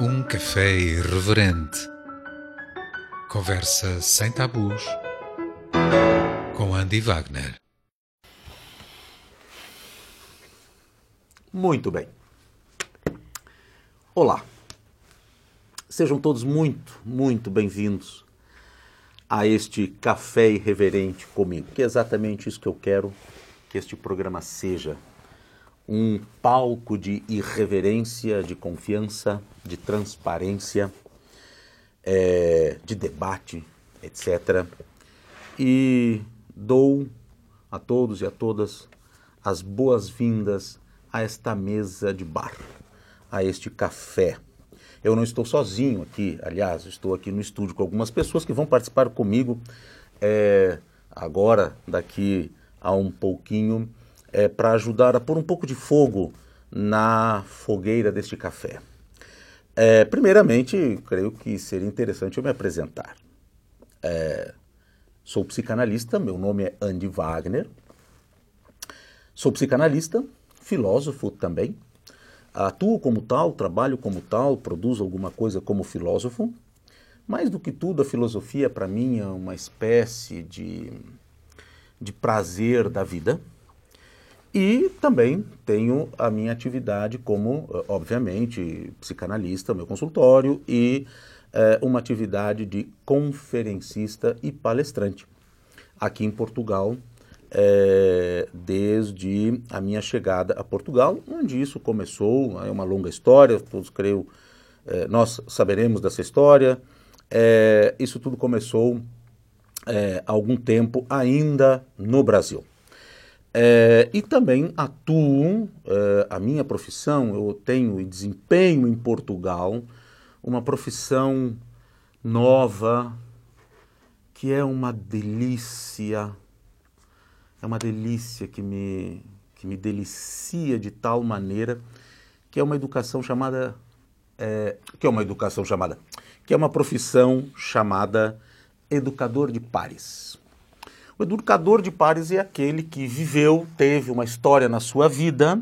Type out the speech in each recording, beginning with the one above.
Um café irreverente. Conversa sem tabus. Com Andy Wagner. Muito bem. Olá. Sejam todos muito, muito bem-vindos a este café irreverente comigo, que é exatamente isso que eu quero que este programa seja. Um palco de irreverência, de confiança, de transparência, é, de debate, etc. E dou a todos e a todas as boas-vindas a esta mesa de bar, a este café eu não estou sozinho aqui, aliás, estou aqui no estúdio com algumas pessoas que vão participar comigo é, agora, daqui a um pouquinho, é, para ajudar a pôr um pouco de fogo na fogueira deste café. É, primeiramente, creio que seria interessante eu me apresentar. É, sou psicanalista, meu nome é Andy Wagner. Sou psicanalista, filósofo também, Atuo como tal, trabalho como tal, produzo alguma coisa como filósofo. Mais do que tudo, a filosofia para mim é uma espécie de, de prazer da vida. E também tenho a minha atividade como, eh, obviamente, psicanalista, meu consultório, e é, uma atividade de conferencista e palestrante aqui em Portugal, é, desde a minha chegada a Portugal, onde isso começou, é uma longa história, todos creio, é, nós saberemos dessa história. Isso tudo começou há algum tempo ainda no Brasil. É, e também atuo, é, a minha profissão, eu tenho e desempenho em Portugal uma profissão nova, que é uma delícia, é uma delícia que me, que me delicia de tal maneira que é uma educação chamada é, que é uma educação chamada que é uma profissão chamada educador de pares. O educador de pares é aquele que viveu, teve uma história na sua vida,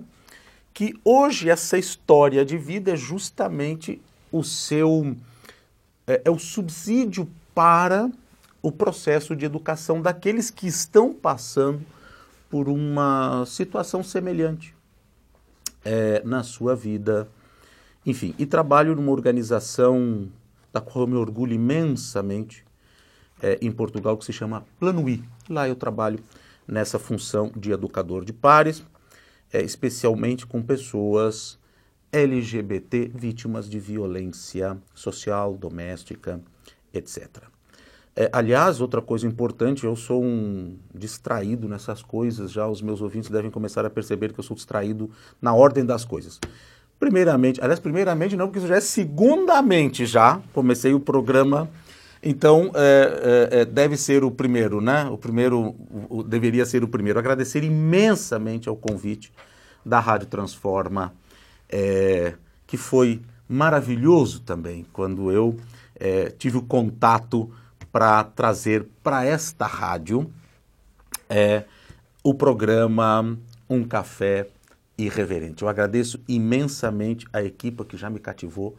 que hoje essa história de vida é justamente o seu é, é o subsídio para o processo de educação daqueles que estão passando por uma situação semelhante é, na sua vida. Enfim, e trabalho numa organização da qual eu me orgulho imensamente é, em Portugal, que se chama Plano I. Lá eu trabalho nessa função de educador de pares, é, especialmente com pessoas LGBT vítimas de violência social, doméstica, etc. É, aliás, outra coisa importante, eu sou um distraído nessas coisas, já os meus ouvintes devem começar a perceber que eu sou distraído na ordem das coisas. Primeiramente, aliás, primeiramente não, porque isso já é segundamente já, comecei o programa, então é, é, é deve ser o primeiro, né? O primeiro, o, deveria ser o primeiro. Agradecer imensamente ao convite da Rádio Transforma, é, que foi maravilhoso também, quando eu é, tive o contato para trazer para esta rádio é o programa Um Café Irreverente. Eu agradeço imensamente a equipe que já me cativou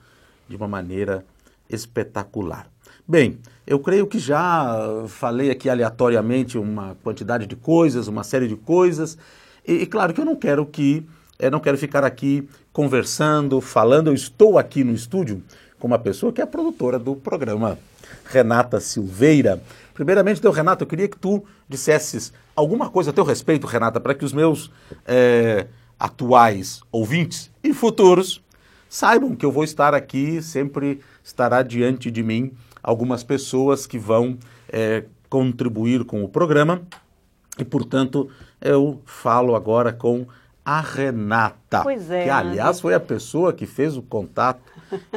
de uma maneira espetacular. Bem, eu creio que já falei aqui aleatoriamente uma quantidade de coisas, uma série de coisas, e, e claro que eu não quero que eu não quero ficar aqui conversando, falando. Eu estou aqui no estúdio com uma pessoa que é a produtora do programa Renata Silveira. Primeiramente, então, Renata, eu queria que tu dissesses alguma coisa a teu respeito, Renata, para que os meus é, atuais ouvintes e futuros saibam que eu vou estar aqui, sempre estará diante de mim algumas pessoas que vão é, contribuir com o programa e, portanto, eu falo agora com a Renata. Pois é. Que, aliás, foi a pessoa que fez o contato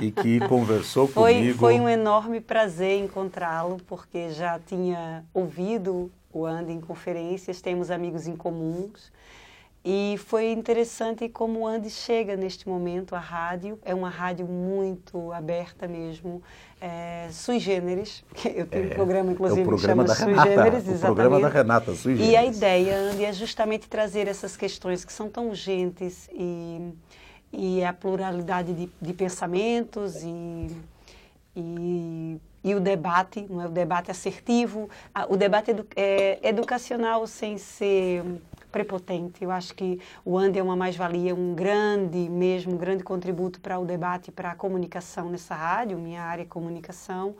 e que conversou foi, comigo. Foi um enorme prazer encontrá-lo, porque já tinha ouvido o Andy em conferências, temos amigos em comuns. E foi interessante como Andy chega neste momento à rádio. É uma rádio muito aberta mesmo, é, sui generis. Eu tenho um programa, inclusive, é programa que chama Sui Generis, o exatamente. programa da Renata, sui E a generis. ideia, Andy, é justamente trazer essas questões que são tão urgentes e, e a pluralidade de, de pensamentos e, e, e o debate, não é? o debate assertivo, o debate edu, é, educacional sem ser prepotente. Eu acho que o Andy é uma mais-valia, um grande mesmo, um grande contributo para o debate, para a comunicação nessa rádio, minha área é comunicação.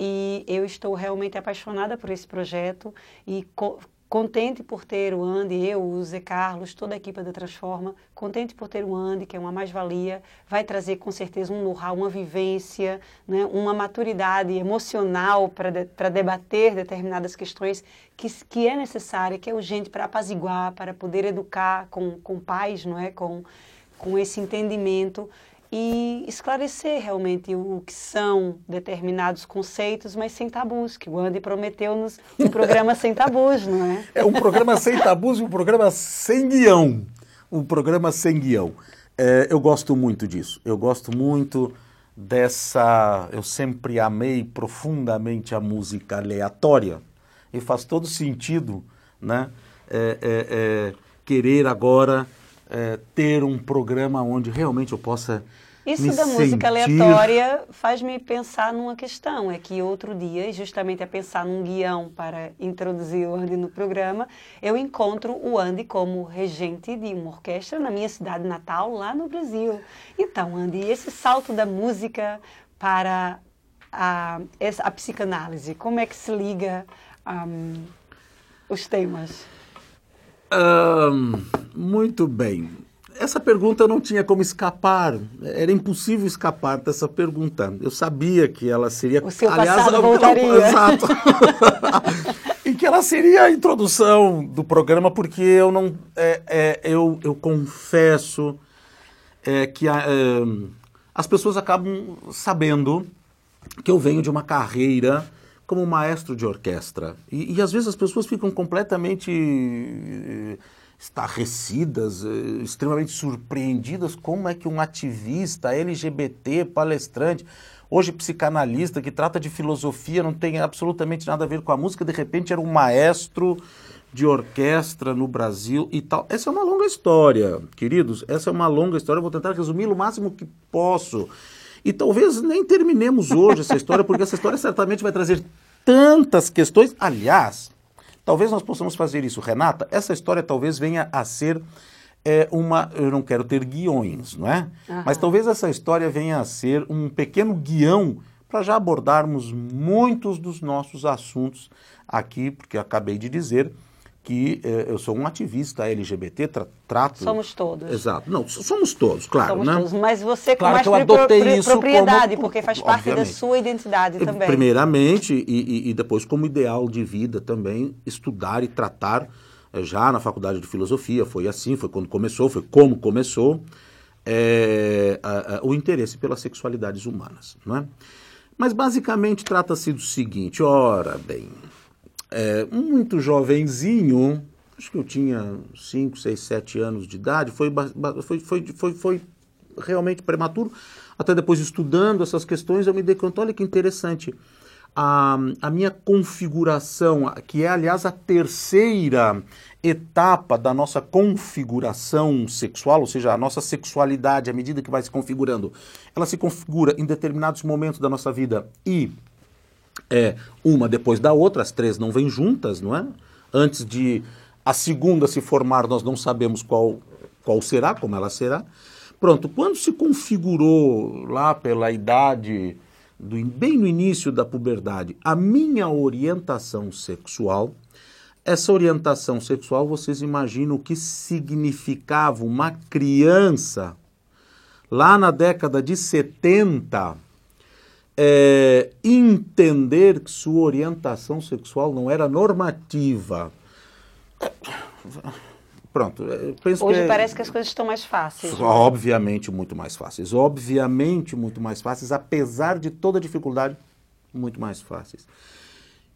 E eu estou realmente apaixonada por esse projeto e co contente por ter o Andy, eu, o Zé Carlos, toda a equipe da Transforma, contente por ter o Andy, que é uma mais-valia, vai trazer com certeza um know-how, uma vivência, né, uma maturidade emocional para de, debater determinadas questões que, que é necessária, que é urgente para apaziguar, para poder educar com, com paz, não é, com, com esse entendimento e esclarecer realmente o que são determinados conceitos, mas sem tabus, que o Andy prometeu-nos um programa sem tabus, não é? É um programa sem tabus e um programa sem guião. Um programa sem guião. É, eu gosto muito disso. Eu gosto muito dessa. Eu sempre amei profundamente a música aleatória. E faz todo sentido, né? É, é, é, querer agora é, ter um programa onde realmente eu possa. Isso da música sentir- aleatória faz-me pensar numa questão. É que outro dia, justamente a pensar num guião para introduzir o Andy no programa, eu encontro o Andy como regente de uma orquestra na minha cidade natal, lá no Brasil. Então, Andy, esse salto da música para a, a psicanálise, como é que se liga ahm, os temas? Muito bem. Essa pergunta não tinha como escapar. Era impossível escapar dessa pergunta. Eu sabia que ela seria. O seu passado voltaria. Exato. e que ela seria a introdução do programa, porque eu não. é, é, eu, eu confesso é, que as pessoas acabam sabendo que eu venho de uma carreira como maestro de orquestra. E, e às vezes as pessoas ficam completamente eh, estarrecidas, eh, extremamente surpreendidas como é que um ativista LGBT, palestrante, hoje psicanalista, que trata de filosofia, não tem absolutamente nada a ver com a música, de repente era um maestro de orquestra no Brasil e tal. Essa é uma longa história, queridos. Essa é uma longa história. Eu vou tentar resumir o máximo que posso. E talvez nem terminemos hoje essa história, porque essa história certamente vai trazer tantas questões. Aliás, talvez nós possamos fazer isso, Renata. Essa história talvez venha a ser é, uma. Eu não quero ter guiões, não é? Mas talvez essa história venha a ser um pequeno guião para já abordarmos muitos dos nossos assuntos aqui, porque eu acabei de dizer que eh, eu sou um ativista LGBT, tra trato... Somos todos. Exato. Não, so- somos todos, claro, Somos né? todos, mas você com Claro mais que eu adotei isso propriedade, como- porque faz parte da obviamente. sua identidade também. Primeiramente, e, e- e depois como ideal de vida também, estudar e tratar eh, já na faculdade de filosofia, foi assim, foi quando começou, foi como começou, eh, a- a- o interesse pelas sexualidades humanas, não é? Mas basicamente trata-se do seguinte, ora bem, é, muito jovenzinho, acho que eu tinha 5, 6, 7 anos de idade, foi, foi, foi, foi, foi realmente prematuro. Até depois estudando essas questões, eu me dei conta, olha que interessante. A, a minha configuração, que é aliás a terceira etapa da nossa configuração sexual, ou seja, a nossa sexualidade, à medida que vai se configurando, ela se configura em determinados momentos da nossa vida e é uma depois da outra, as três não vêm juntas, não é? Antes de a segunda se formar, nós não sabemos qual, qual será, como ela será. Pronto, quando se configurou lá pela idade, do, bem no início da puberdade, a minha orientação sexual, essa orientação sexual, vocês imaginam o que significava uma criança lá na década de 70 é, entender que sua orientação sexual não era normativa. Pronto, eu penso Hoje que é- parece que as coisas estão mais fáceis. Obviamente muito mais fáceis. Obviamente muito mais fáceis, apesar de toda a dificuldade, muito mais fáceis.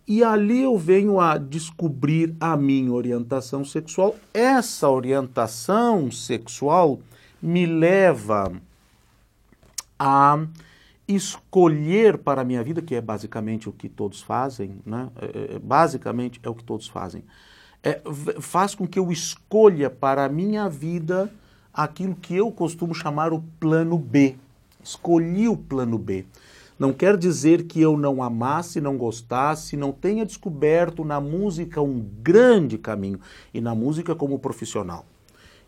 E ali eu venho a descobrir a minha orientação sexual. Essa orientação sexual me leva a escolher para a minha vida, que é basicamente o que todos fazem, né? É, é, basicamente é o que todos fazem, é, faz com que eu escolha para a minha vida aquilo que eu costumo chamar o plano B. Escolhi o plano B. Não quer dizer que eu não amasse, não gostasse, não tenha descoberto na música um grande caminho e na música como profissional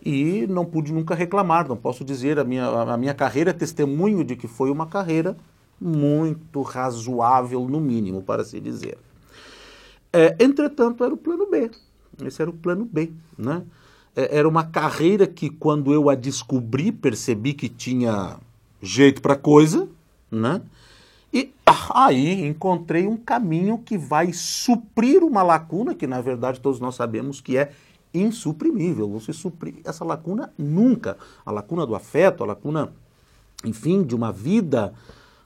e não pude nunca reclamar, não posso dizer, a minha, a minha carreira é testemunho de que foi uma carreira muito razoável, no mínimo, para se dizer. É, entretanto, era o plano B. Esse era o plano B. Né? É, era uma carreira que, quando eu a descobri, percebi que tinha jeito para coisa, né? E aí encontrei um caminho que vai suprir uma lacuna que, na verdade, todos nós sabemos que é insuprimível. Você suprir essa lacuna nunca. A lacuna do afeto, a lacuna, enfim, de uma vida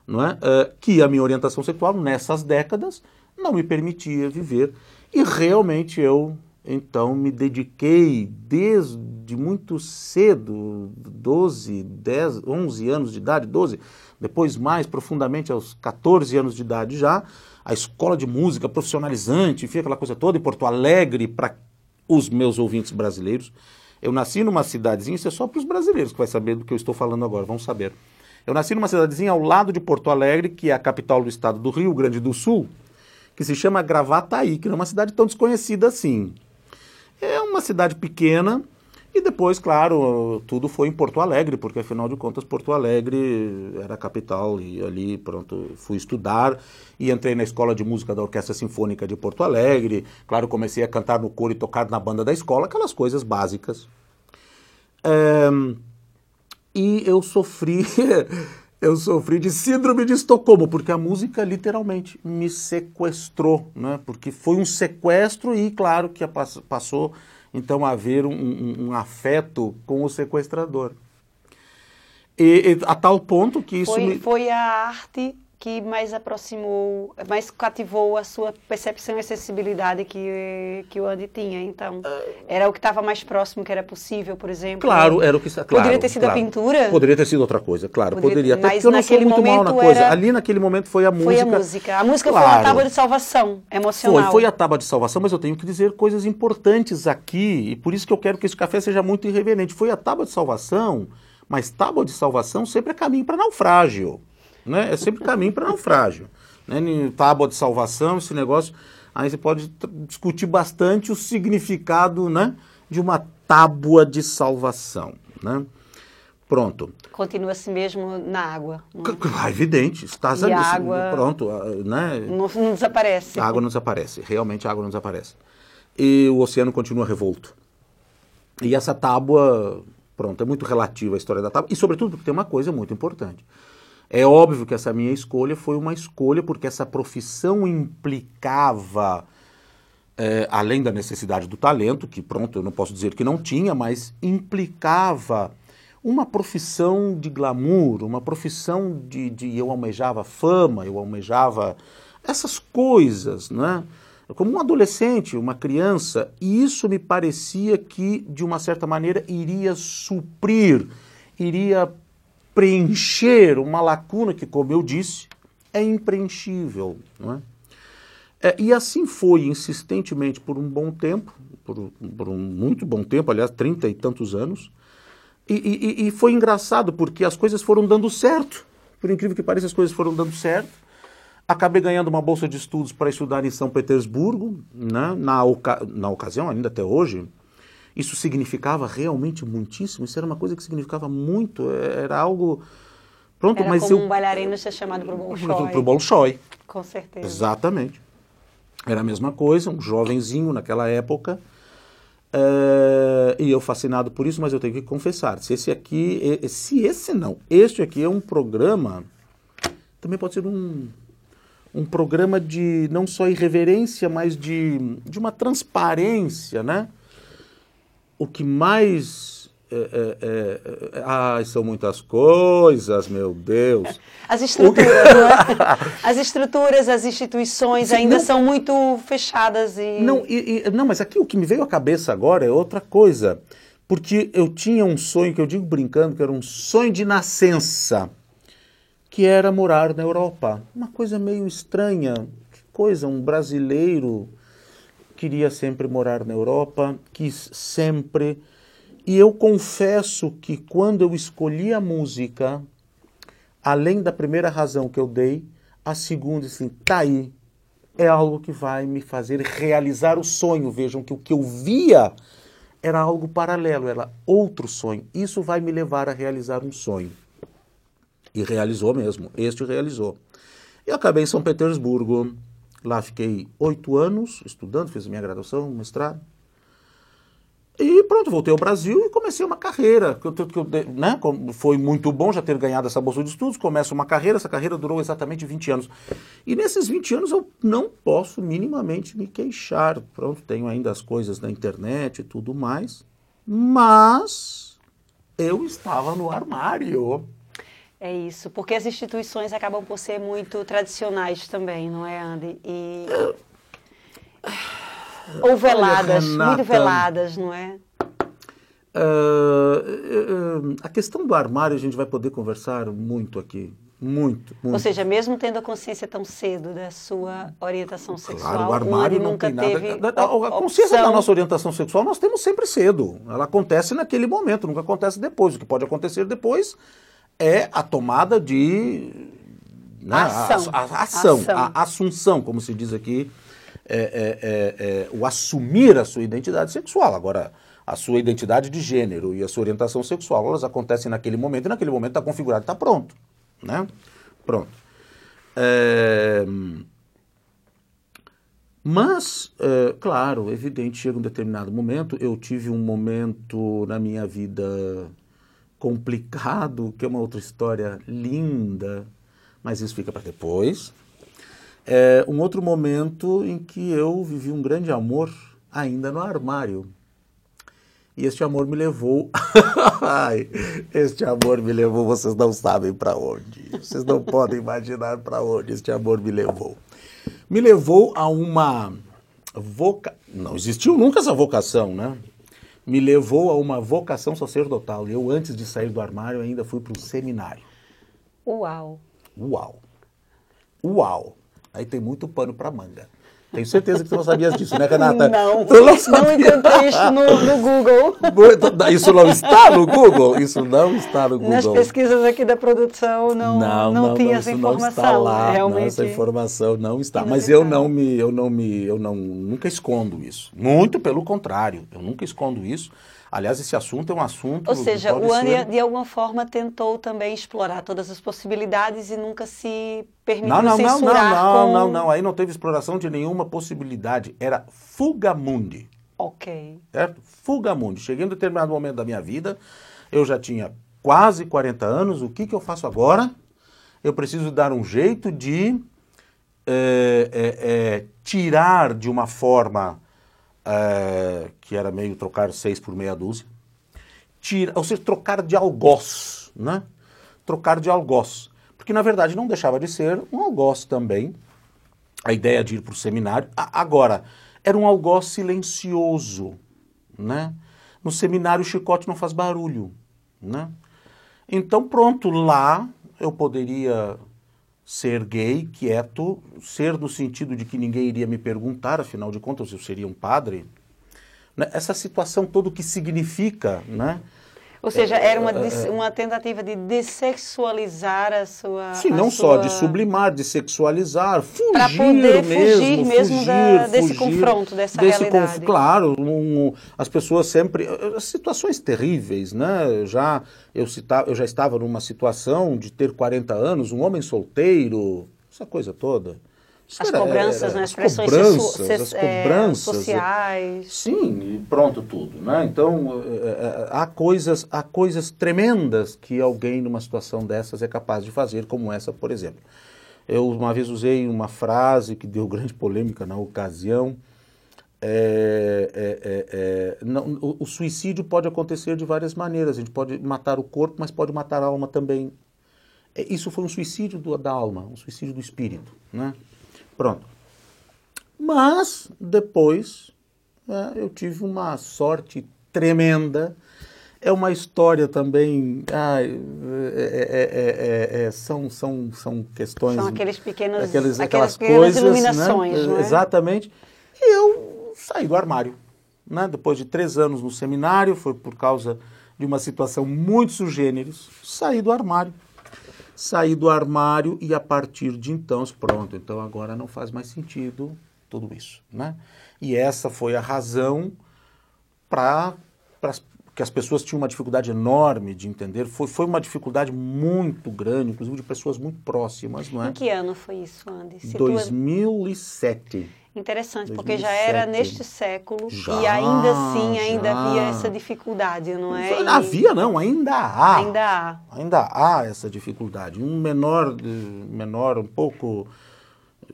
não é? Uh, que a minha orientação sexual nessas décadas não me permitia viver. E realmente eu, então, me dediquei desde muito cedo, 12, 10, 11 anos de idade, 12, depois mais profundamente aos 14 anos de idade já, a escola de música profissionalizante, enfim, aquela coisa toda em Porto Alegre, para os meus ouvintes brasileiros. Eu nasci numa cidadezinha, isso é só para os brasileiros que vai saber do que eu estou falando agora, vão saber. Eu nasci numa cidadezinha ao lado de Porto Alegre, que é a capital do estado do Rio Grande do Sul, que se chama Gravataí, que não é uma cidade tão desconhecida assim. É uma cidade pequena, e depois, claro, tudo foi em Porto Alegre, porque afinal de contas Porto Alegre era a capital e ali, pronto, fui estudar e entrei na escola de música da Orquestra Sinfônica de Porto Alegre. Claro, comecei a cantar no coro e tocar na banda da escola, aquelas coisas básicas. É, e eu sofri, eu sofri de síndrome de Estocolmo, porque a música literalmente me sequestrou, né? Porque foi um sequestro e, claro, que passou então haver um, um, um afeto com o sequestrador. E, e, a tal ponto que isso foi, me... foi a arte que mais aproximou, mais cativou a sua percepção e sensibilidade que, que o Andy tinha. Então, era o que estava mais próximo que era possível, por exemplo. Claro, era o que claro, Poderia ter sido claro. a pintura? Poderia ter sido outra coisa, claro. Poderia, poderia. Até mas porque eu não sou muito mal na coisa. era- Ali naquele momento foi a música. Foi a música. A música foi Claro. uma tábua de salvação emocional. Foi, foi a tábua de salvação, mas eu tenho que dizer coisas importantes aqui, e por isso que eu quero que esse café seja muito irreverente. Foi a tábua de salvação, mas tábua de salvação sempre é caminho para naufrágio. Né? É sempre caminho para naufrágio. Né? Tábua de salvação, esse negócio. Aí você pode discutir bastante o significado né, de uma tábua de salvação. Né? Pronto. Continua assim mesmo na água. C- c- Evidente, estás E ali. a água- Pronto, ah, né? não, não desaparece. A água não desaparece, realmente a água não desaparece. E o oceano continua revolto. E essa tábua, pronto, é muito relativa a história da tábua, e sobretudo porque tem uma coisa muito importante. É óbvio que essa minha escolha foi uma escolha porque essa profissão implicava, é, além da necessidade do talento, que pronto, eu não posso dizer que não tinha, mas implicava uma profissão de glamour, uma profissão de, de eu almejava fama, eu almejava essas coisas, né? Como um adolescente, uma criança, e isso me parecia que, de uma certa maneira, iria suprir, iria preencher uma lacuna que, como eu disse, é impreenchível. Não é? É, e assim foi insistentemente por um bom tempo, por, por um muito bom tempo, aliás, trinta e tantos anos. E, e- e foi engraçado porque as coisas foram dando certo. Por incrível que pareça, as coisas foram dando certo. Acabei ganhando uma bolsa de estudos para estudar em São Petersburgo, né? na, oca- na ocasião, ainda até hoje. Isso significava realmente muitíssimo. Isso era uma coisa que significava muito. Era algo. Pronto, Era mas como eu. um bailarino ser chamado para o Bolshoi. Para o Bolshoi. Com certeza. Exatamente. Era a mesma coisa, um jovenzinho naquela época. eh, e eu fascinado por isso, mas eu tenho que confessar, se esse aqui, se esse não, este aqui é um programa, também pode ser um, um programa de não só irreverência, mas de, de uma transparência, né? O que mais É, é, é, é, ai, são muitas coisas, meu Deus. As estruturas, é? As estruturas, as instituições Sim, ainda não- são muito fechadas e. Não, e- e- não, mas aqui o que me veio à cabeça agora é outra coisa. Porque eu tinha um sonho, que eu digo brincando, que era um sonho de nascença, que era morar na Europa. Uma coisa meio estranha. Que coisa, um brasileiro queria sempre morar na Europa, quis sempre. E eu confesso que quando eu escolhi a música, além da primeira razão que eu dei, a segunda, assim, tá aí, é algo que vai me fazer realizar o sonho. Vejam que o que eu via era algo paralelo, era outro sonho. Isso vai me levar a realizar um sonho. E realizou mesmo, este realizou. Eu acabei em São Petersburgo, lá fiquei oito anos estudando, fiz minha graduação, mestrado. E pronto, voltei ao Brasil e comecei uma carreira. Que eu, que eu, né, foi muito bom já ter ganhado essa bolsa de estudos. Começo uma carreira, essa carreira durou exatamente 20 anos. E nesses 20 anos eu não posso minimamente me queixar. Pronto, tenho ainda as coisas na internet e tudo mais. Mas eu estava no armário. É isso, porque as instituições acabam por ser muito tradicionais também, não é, Andy? E... Ou veladas, Renata. muito veladas, não é? Ah, ah, a questão do armário a gente vai poder conversar muito aqui. Muito, muito. Ou seja, mesmo tendo a consciência tão cedo da sua orientação sexual, Claro, o armário não nunca tem nada. teve A- a, a consciência da nossa orientação sexual nós temos sempre cedo. Ela acontece naquele momento, nunca acontece depois. O que pode acontecer depois é a tomada de. né, a- Ação. A, a- a ação, Ação. a assunção, como se diz aqui, é, é, é, é, o assumir a sua identidade sexual. Agora, a sua identidade de gênero e a sua orientação sexual, elas acontecem naquele momento, e naquele momento está configurado, está pronto. Né? Pronto. É, mas, é, claro, evidente, chega um determinado momento. Eu tive um momento na minha vida complicado, que é uma outra história linda, mas isso fica para depois. É um outro momento em que eu vivi um grande amor ainda no armário. E este amor me levou. Ai, este amor me levou, vocês não sabem para onde. Vocês não podem imaginar para onde este amor me levou. Me levou a uma voca... Não existiu nunca essa vocação, né? Me levou a uma vocação sacerdotal. Eu, antes de sair do armário, ainda fui para um seminário. Uau! Uau! Uau! Aí tem muito pano para manga. Tenho certeza que tu não sabias disso, né, Renata? Não, Tu não, sabia? encontrei isso no, no Google. Muito- Isso não está no Google? Isso não está no Google. Nas pesquisas aqui da produção não, não, tinha essa isso não informação. está lá, não, realmente. essa informação não está. Mas eu não me, eu não me, eu não nunca escondo isso. Muito pelo contrário, eu nunca escondo isso. Aliás, esse assunto é um assunto. Ou seja, o ser- de alguma forma, tentou também explorar todas as possibilidades e nunca se permitiu Não, não, não, não, censurar não, com... não, não. Aí não teve exploração de nenhuma possibilidade. Era fugamundi. Ok. certo? Fugamundi. Cheguei em um determinado momento da minha vida, eu já tinha quase 40 anos, o que, que eu faço agora? Eu preciso dar um jeito de é, é, é, tirar de uma forma é, que era meio trocar seis por meia dúzia, tira, ou seja, trocar de algoz, né? Trocar de algoz. Porque, na verdade, não deixava de ser um algoz também, a ideia de ir para o seminário. Agora, era um algoz silencioso, né? No seminário o chicote não faz barulho, né? Então, pronto, lá eu poderia ser gay, quieto, ser no sentido de que ninguém iria me perguntar, afinal de contas eu seria um padre. Né? Essa situação toda que significa, né? Ou seja, era uma, É, dis- uma tentativa de dessexualizar a sua... Sim, a não só de sua- sublimar, de sexualizar, fugir Pra poder mesmo, fugir mesmo da- desse fugir confronto, dessa desse realidade. claro, um- as pessoas sempre, situações terríveis, né? Já eu, cita, eu já estava numa situação de ter 40 anos, um homem solteiro, essa coisa toda. As era- cobranças, era- né? As pressões cobranças, sexu- as ses- é, cobranças, sociais. Sim, e pronto tudo, né? Então, eh, eh, há coisas, há coisas tremendas que alguém numa situação dessas é capaz de fazer, como essa, por exemplo. Eu uma vez usei uma frase que deu grande polêmica na ocasião, é, é, é, é, não, o, o, suicídio pode acontecer de várias maneiras. A gente pode matar o corpo, mas pode matar a alma também. É, isso foi um suicídio do, da alma, um suicídio do espírito. Né? Pronto. Mas, depois, é, eu tive uma sorte tremenda. É uma história também. Ai, é, são, são, são questões. São aqueles pequenos, aqueles, aquelas, aquelas pequenas coisas, iluminações. Né? Exatamente. E eu saí do armário. Né? Depois de três anos no seminário, foi por causa de uma situação muito sugêneres, saí do armário. Saí do armário e a partir de então, pronto, então agora não faz mais sentido tudo isso. Né? E essa foi a razão para que as pessoas tinham uma dificuldade enorme de entender. Foi, foi uma dificuldade muito grande, inclusive de pessoas muito próximas, não é? Em que ano foi isso, Andy? 2007. Interessante, 2007. porque já era neste século já, e ainda assim ainda já. havia essa dificuldade, não é? Não havia não, ainda há. Ainda há. Ainda há essa dificuldade. Um menor, menor um pouco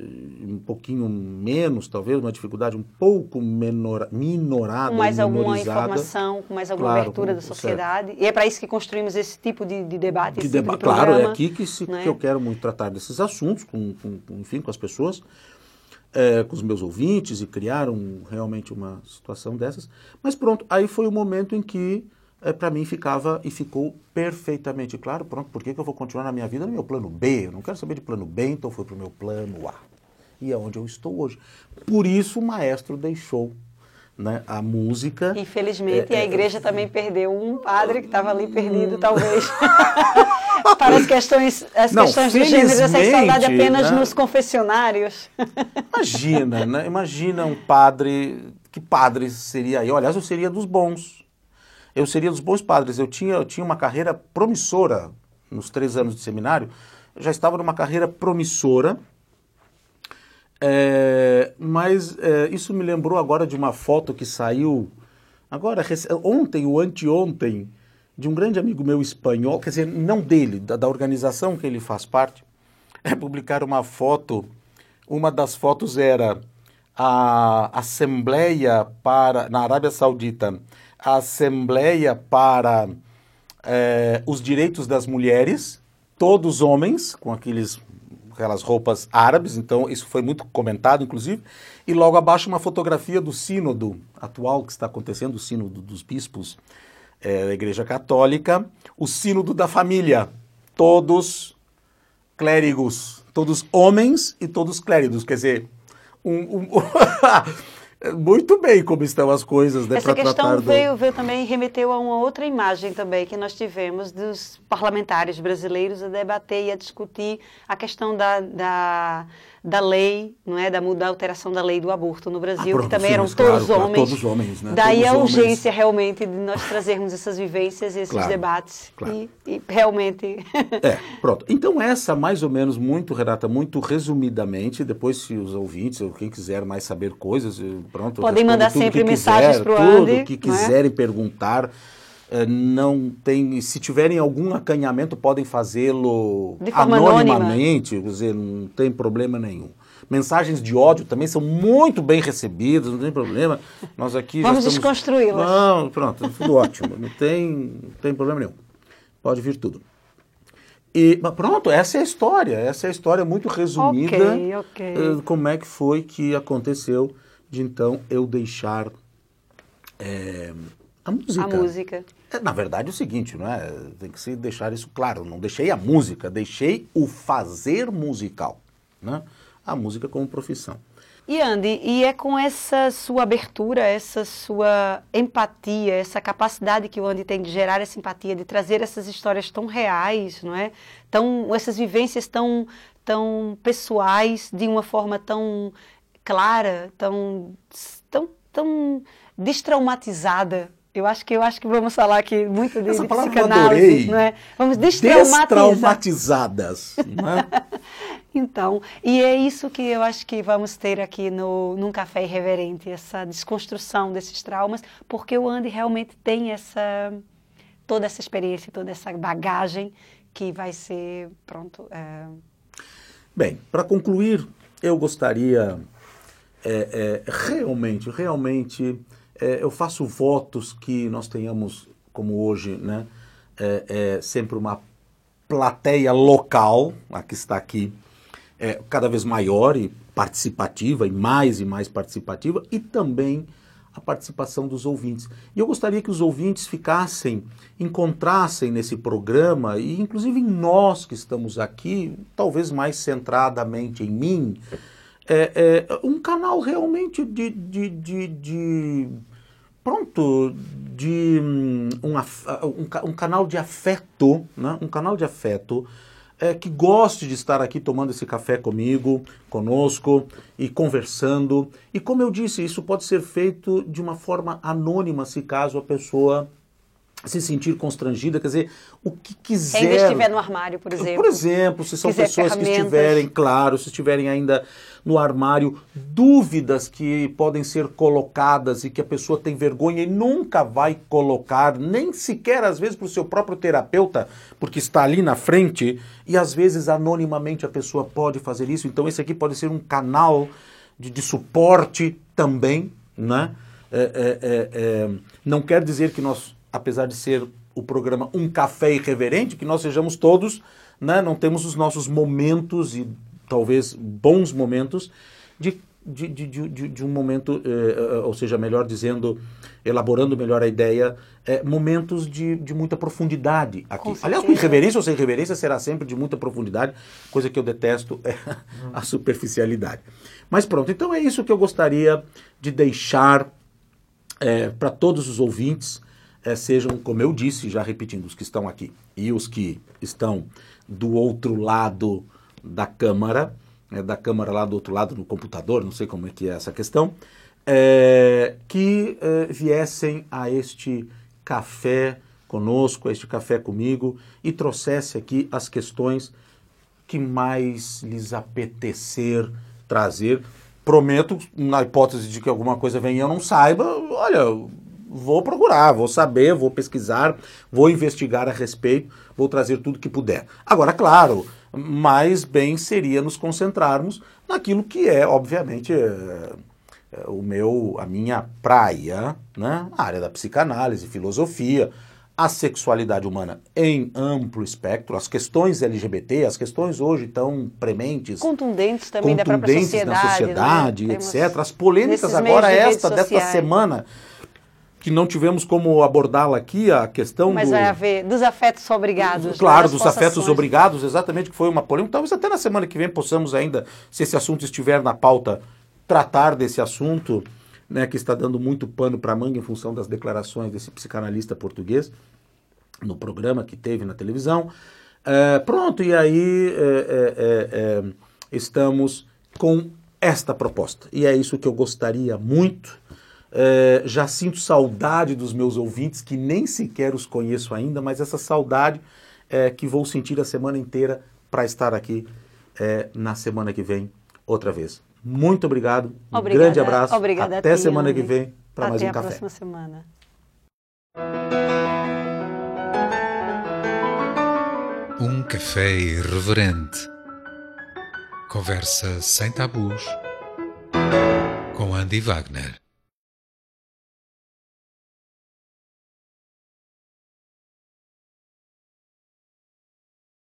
um pouquinho menos, talvez, uma dificuldade um pouco menor, minorada. Com mais alguma informação, com mais alguma claro, abertura da sociedade. Certo. E é para isso que construímos esse tipo de, de debate, de esse deba tipo de Claro, é aqui que, se, né? que eu quero muito tratar desses assuntos, com, com, enfim, com as pessoas, é, com os meus ouvintes, e criar um, realmente uma situação dessas. Mas pronto, aí foi o momento em que é, para mim ficava e ficou perfeitamente claro, pronto, por que, que eu vou continuar na minha vida no meu plano B? Eu não quero saber de plano B, então fui para o meu plano A. E é onde eu estou hoje. Por isso o maestro deixou né, a música. Infelizmente, é, a é, igreja também perdeu um padre que estava ali perdido, hum. talvez. para as questões, as não, questões do gênero da sexualidade apenas né? nos confessionários. Imagina, né? Imagina um padre. Que padre seria aí? Aliás, eu seria dos bons eu seria dos bons padres. Eu tinha, eu tinha uma carreira promissora nos três anos de seminário. Eu já estava numa carreira promissora. É, mas é, isso me lembrou agora de uma foto que saiu agora ontem ou anteontem de um grande amigo meu espanhol, quer dizer, não dele, da, da organização que ele faz parte, é publicar uma foto. Uma das fotos era a Assembleia para na Arábia Saudita a Assembleia para é, os Direitos das Mulheres, todos homens, com aqueles, aquelas roupas árabes, então isso foi muito comentado, inclusive, e logo abaixo uma fotografia do sínodo atual que está acontecendo, o sínodo dos bispos é, da Igreja Católica, o sínodo da família, todos clérigos, todos homens e todos clérigos, quer dizer, um, um muito bem como estão as coisas, né? Essa questão veio, veio também, remeteu a uma outra imagem também que nós tivemos dos parlamentares brasileiros a debater e a discutir a questão da, da da lei, não é, da, da alteração da lei do aborto no Brasil, ah, que também eram todos claro, homens. Todos homens, né? Daí todos a urgência homens. realmente de nós trazermos essas vivências, esses claro, debates claro. E, e, realmente. é, pronto. Então essa mais ou menos muito Renata, muito resumidamente. Depois se os ouvintes ou quem quiser mais saber coisas, pronto. Podem mandar sempre mensagens para o Andy. Tudo que é? quiserem é? perguntar. Eh, não tem, se tiverem algum acanhamento, podem fazê-lo anonimamente, quer dizer, não tem problema nenhum. Mensagens de ódio também são muito bem recebidas, não tem problema. Nós aqui Vamos estamos... desconstruí-las. Não, pronto, tudo ótimo, não tem, não tem problema nenhum. Pode vir tudo. E pronto, essa é a história, essa é a história muito resumida. Okay, okay. Uh, como é que foi que aconteceu de então eu deixar é, a música. A música. É, na verdade é o seguinte, não é? Tem que se deixar isso claro. Não deixei a música, deixei o fazer musical, né? A música como profissão. E Andy, e é com essa sua abertura, essa sua empatia, essa capacidade que o Andy tem de gerar essa empatia, de trazer essas histórias tão reais, não é? Tão, essas vivências tão, tão pessoais, de uma forma tão clara, tão, tão, tão destraumatizada eu acho que eu acho que vamos falar aqui muito de, Essa de psicanálise, não é? Vamos destraumatizar. Destraumatizadas, não é? então, e é isso que eu acho que vamos ter aqui no num café irreverente, essa desconstrução desses traumas, porque o Andy realmente tem essa toda essa experiência, toda essa bagagem que vai ser pronto. É... Bem, para concluir, eu gostaria é, é, realmente, realmente, é, eu faço votos que nós tenhamos, como hoje, né, é, é, sempre uma plateia local, a que está aqui, é, cada vez maior e participativa, e mais e mais participativa, e também a participação dos ouvintes. E eu gostaria que os ouvintes ficassem, encontrassem nesse programa, e inclusive em nós que estamos aqui, talvez mais centradamente em mim, é, é um canal realmente de, de, de, de pronto, de hum, um, um, um, canal de afeto, né? um canal de afeto é, que goste de estar aqui tomando esse café comigo, conosco e conversando. E como eu disse, isso pode ser feito de uma forma anônima, se caso a pessoa se sentir constrangida, quer dizer, o que quiser. Quem ainda estiver no armário, por exemplo. Por exemplo, se são pessoas que estiverem, claro, se estiverem ainda no armário, dúvidas que podem ser colocadas e que a pessoa tem vergonha e nunca vai colocar, nem sequer às vezes para o seu próprio terapeuta, porque está ali na frente, e às vezes anonimamente a pessoa pode fazer isso. Então esse aqui pode ser um canal de, de suporte também, né? É, é, é, é não quer dizer que nós apesar de ser o programa Um Café Irreverente, que nós sejamos todos, né, não temos os nossos momentos e talvez bons momentos de, de, de, de, de um momento, eh, ou seja, melhor dizendo, elaborando melhor a ideia, eh, momentos de, de muita profundidade aqui. Com Aliás, com irreverência ou sem reverência será sempre de muita profundidade, coisa que eu detesto é a superficialidade. Mas pronto, então é isso que eu gostaria de deixar eh, para todos os ouvintes é, sejam, como eu disse, já repetindo, os que estão aqui e os que estão do outro lado da câmara, é, da câmara lá do outro lado do computador, não sei como é que é essa questão, é, que é, viessem a este café conosco, a este café comigo e trouxesse aqui as questões que mais lhes apetecer trazer. Prometo, na hipótese de que alguma coisa venha e eu não saiba, olha, vou procurar, vou saber, vou pesquisar, vou investigar a respeito, vou trazer tudo que puder. Agora, claro, mais bem seria nos concentrarmos naquilo que é, obviamente, é, é, o meu, a minha praia, né? A área da psicanálise, filosofia, a sexualidade humana em amplo espectro, as questões LGBT, as questões hoje tão prementes, contundentes também contundentes da própria sociedade, na sociedade, né? etc. As polêmicas agora esta desta semana que não tivemos como abordá-la aqui, a questão Mas do... vai haver dos afetos obrigados. Né, claro, dos afetos obrigados, exatamente, que foi uma polêmica. Talvez até na semana que vem possamos ainda, se esse assunto estiver na pauta, tratar desse assunto, né, que está dando muito pano para manga em função das declarações desse psicanalista português no programa que teve na televisão. É, pronto, e aí é, é, estamos com esta proposta. E é isso que eu gostaria muito é, já sinto saudade dos meus ouvintes, que nem sequer os conheço ainda, mas essa saudade é, que vou sentir a semana inteira para estar aqui é, na semana que vem outra vez. Muito obrigado, um obrigada, grande abraço. Obrigada Até semana que vem para mais um café. Até a próxima semana. Um café irreverente. Conversa sem tabus com Andy Wagner.